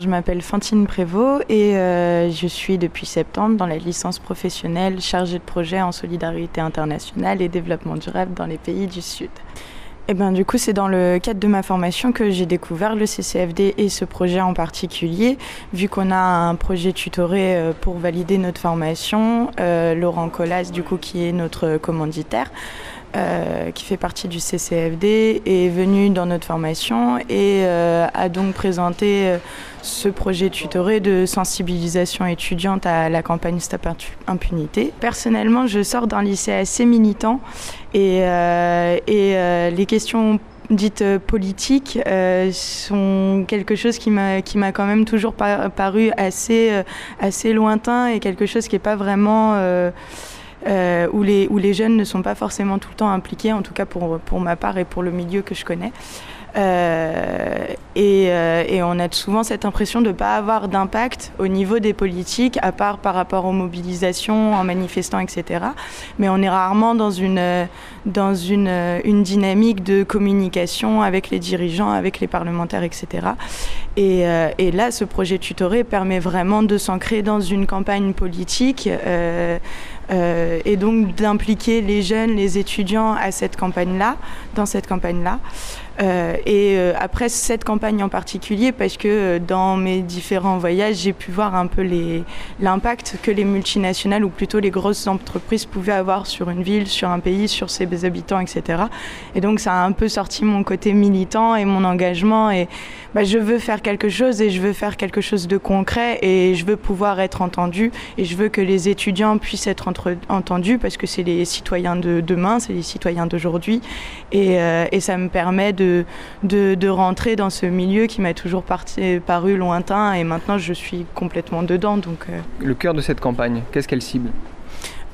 Je m'appelle Fantine Prévost et euh, je suis depuis septembre dans la licence professionnelle chargée de projet en solidarité internationale et développement durable dans les pays du Sud. Et ben, du coup, c'est dans le cadre de ma formation que j'ai découvert le CCFD et ce projet en particulier. Vu qu'on a un projet tutoré euh, pour valider notre formation, euh, Laurent Collas, du coup, qui est notre commanditaire, euh, qui fait partie du CCFD, est venu dans notre formation et euh, a donc présenté euh, ce projet tutoré de sensibilisation étudiante à la campagne Stop Impunité. Personnellement, je sors d'un lycée assez militant et, les questions dites politiques sont quelque chose qui m'a qui m'a quand même toujours paru assez assez lointain et quelque chose qui n'est pas vraiment où, les, où les jeunes ne sont pas forcément tout le temps impliqués, en tout cas pour, pour ma part et pour le milieu que je connais. Euh, et, euh, et, on a souvent cette impression de ne pas avoir d'impact au niveau des politiques, à part par rapport aux mobilisations, en manifestant, etc. Mais on est rarement dans une, dans une, une dynamique de communication avec les dirigeants, avec les parlementaires, etc. Et, euh, et là, ce projet tutoré permet vraiment de s'ancrer dans une campagne politique. Euh, et donc d'impliquer les jeunes, les étudiants à cette campagne-là, dans cette campagne-là. Euh, et euh, après cette campagne en particulier, parce que dans mes différents voyages, j'ai pu voir un peu l'impact que les multinationales ou plutôt les grosses entreprises pouvaient avoir sur une ville, sur un pays, sur ses habitants, etc. Et donc ça a un peu sorti mon côté militant et mon engagement. Et bah, je veux faire quelque chose et je veux faire quelque chose de concret et je veux pouvoir être entendu et je veux que les étudiants puissent être entre, entendus parce que c'est les citoyens de demain, c'est les citoyens d'aujourd'hui. Et, euh, et ça me permet de de, rentrer dans ce milieu qui m'a toujours paru lointain et maintenant je suis complètement dedans. Donc, euh. Le cœur de cette campagne, qu'est-ce qu'elle cible?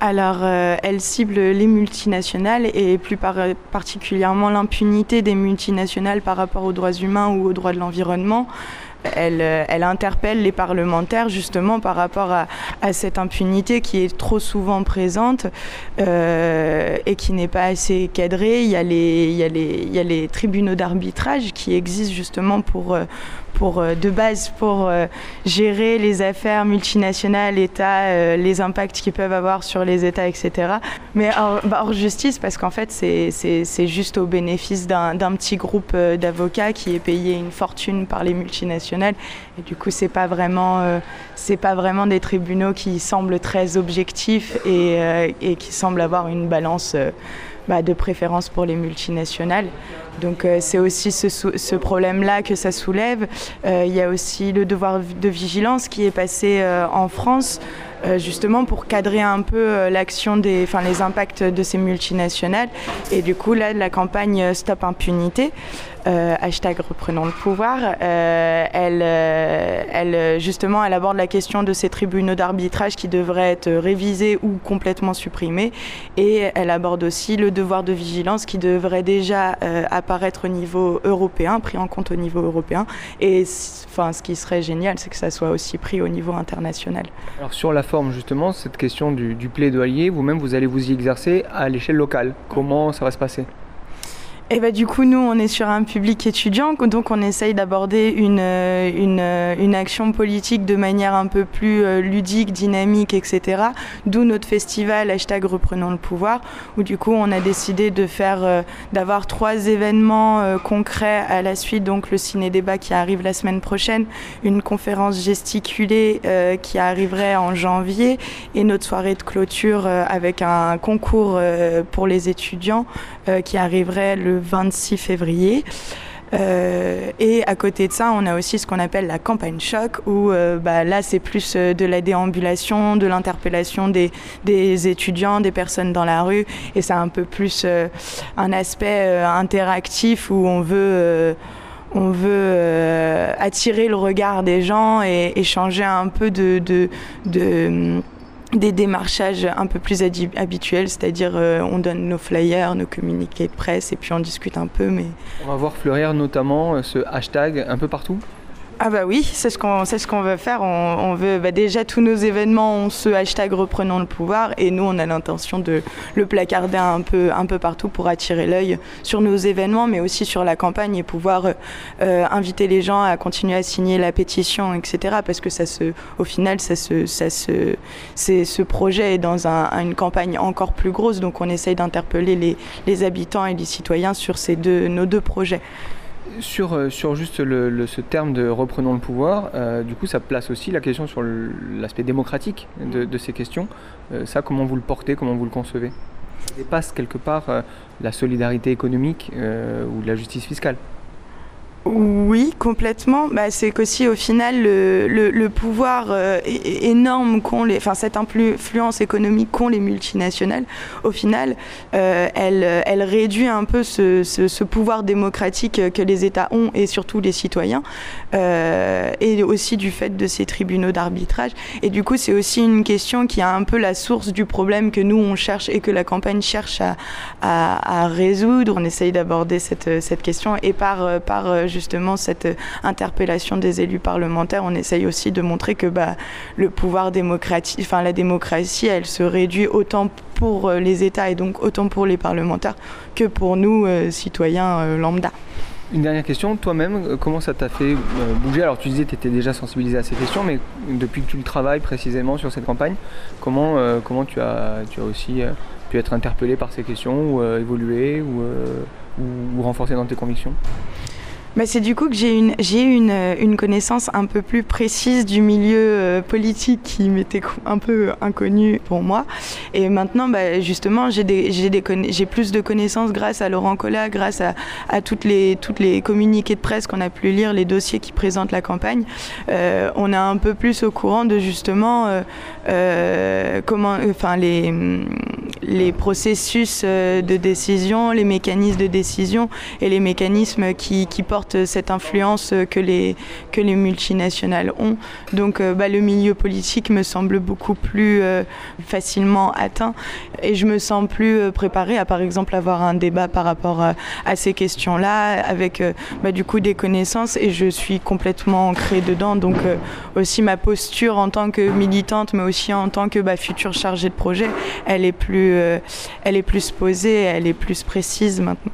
Alors, euh, elle cible les multinationales et plus particulièrement l'impunité des multinationales par rapport aux droits humains ou aux droits de l'environnement. Euh, elle, interpelle les parlementaires justement par rapport à, cette impunité qui est trop souvent présente euh, et qui n'est pas assez cadrée. Il y a les, tribunaux d'arbitrage qui existent justement pour, euh, pour, de base pour gérer les affaires multinationales, États, les impacts qu'ils peuvent avoir sur les États, etc. Mais hors, bah, hors justice parce qu'en fait c'est juste au bénéfice d'un petit groupe d'avocats qui est payé une fortune par les multinationales et du coup, c'est pas vraiment, euh, pas vraiment des tribunaux qui semblent très objectifs et, euh, qui semblent avoir une balance euh, bah, de préférence pour les multinationales. Donc c'est aussi ce, ce problème-là que ça soulève. Il y a aussi le devoir de vigilance qui est passé en France. Justement pour cadrer un peu l'action des, enfin les impacts de ces multinationales. Et du coup là, la campagne Stop Impunité, euh, hashtag reprenons le pouvoir, euh, elle, euh, elle, justement, elle aborde la question de ces tribunaux d'arbitrage qui devraient être révisés ou complètement supprimés. Et elle aborde aussi le devoir de vigilance qui devrait déjà apparaître au niveau européen, pris en compte au niveau européen. Et enfin, ce qui serait génial, c'est que ça soit aussi pris au niveau international. Alors sur la justement, cette question du, du plaidoyer, vous-même, vous allez vous y exercer à l'échelle locale. Comment ça va se passer? Et bah, du coup, nous, on est sur un public étudiant, donc on essaye d'aborder une, euh, une, euh, une, action politique de manière un peu plus euh, ludique, dynamique, etc. D'où notre festival hashtag Reprenons le pouvoir, où du coup, on a décidé de faire, d'avoir trois événements concrets à la suite, donc le ciné-débat qui arrive la semaine prochaine, une conférence gesticulée qui arriverait en janvier, et notre soirée de clôture avec un concours pour les étudiants qui arriverait le 26 février. Euh, et à côté de ça, on a aussi ce qu'on appelle la campagne choc, où euh, bah, là, c'est plus euh, de la déambulation, de l'interpellation des, étudiants, des personnes dans la rue, et c'est un peu plus un aspect interactif où on veut attirer le regard des gens et, échanger un peu de des démarchages un peu plus habituels, c'est-à-dire euh, on donne nos flyers, nos communiqués de presse et puis on discute un peu. Mais... On va voir fleurir notamment euh, ce hashtag un peu partout? Ah bah oui, c'est ce qu'on ce qu'on veut faire. On, bah déjà tous nos événements ont ce hashtag reprenons le pouvoir et nous on a l'intention de le placarder un peu un peu partout pour attirer l'œil sur nos événements, mais aussi sur la campagne et pouvoir euh, inviter les gens à continuer à signer la pétition, etc. Parce que ça se, au final, ça se, ça ce projet est dans un, une campagne encore plus grosse, donc on essaye d'interpeller les, les habitants et les citoyens sur ces deux nos deux projets. Sur, euh, sur juste ce terme de reprenons le pouvoir, euh, du coup, ça place aussi la question sur l'aspect démocratique de, de, ces questions. Euh, ça, comment vous le portez, comment vous le concevez? Ça dépasse quelque part la solidarité économique ou la justice fiscale. Oui, complètement. Bah, c'est qu'aussi au final le, le, pouvoir euh, énorme qu'ont les, enfin cette influence économique qu'ont les multinationales, au final, euh, elle, elle réduit un peu ce, ce, pouvoir démocratique que les États ont et surtout les citoyens, euh, et aussi du fait de ces tribunaux d'arbitrage. Et du coup, c'est aussi une question qui a un peu la source du problème que nous on cherche et que la campagne cherche à, à, à résoudre. On essaye d'aborder cette, cette question et par par justement cette interpellation des élus parlementaires, on essaye aussi de montrer que bah, le pouvoir démocratique, enfin la démocratie, elle se réduit autant pour euh, les États et donc autant pour les parlementaires que pour nous, euh, citoyens euh, lambda. Une dernière question, toi-même, comment ça t'a fait bouger? Alors tu disais que tu étais déjà sensibilisé à ces questions, mais depuis que tu le travailles précisément sur cette campagne, comment, comment tu, as, tu as aussi pu être interpellé par ces questions, ou évoluer, ou, ou, ou renforcer dans tes convictions? Bah, c'est du coup que j'ai une, j'ai une, euh, une connaissance un peu plus précise du milieu euh, politique qui m'était un peu inconnu pour moi. Et maintenant, bah, justement, j'ai, des, j'ai, des, j'ai plus de connaissances grâce à Laurent Collat, grâce à, à toutes, les, toutes les communiqués de presse qu'on a pu lire, les dossiers qui présentent la campagne. Euh, on est un peu plus au courant de justement euh, euh comment, enfin, les les processus euh, de décision, les mécanismes de décision et les mécanismes qui, portent cette influence que les, que les multinationales ont. Donc euh, bah, le milieu politique me semble beaucoup plus euh, facilement atteint et je me sens plus préparée à par exemple avoir un débat par rapport à, ces questions-là avec bah, du coup des connaissances et je suis complètement ancrée dedans. Donc aussi ma posture en tant que militante mais aussi en tant que bah, future chargée de projet, elle est plus euh, elle est plus posée, elle est plus précise maintenant.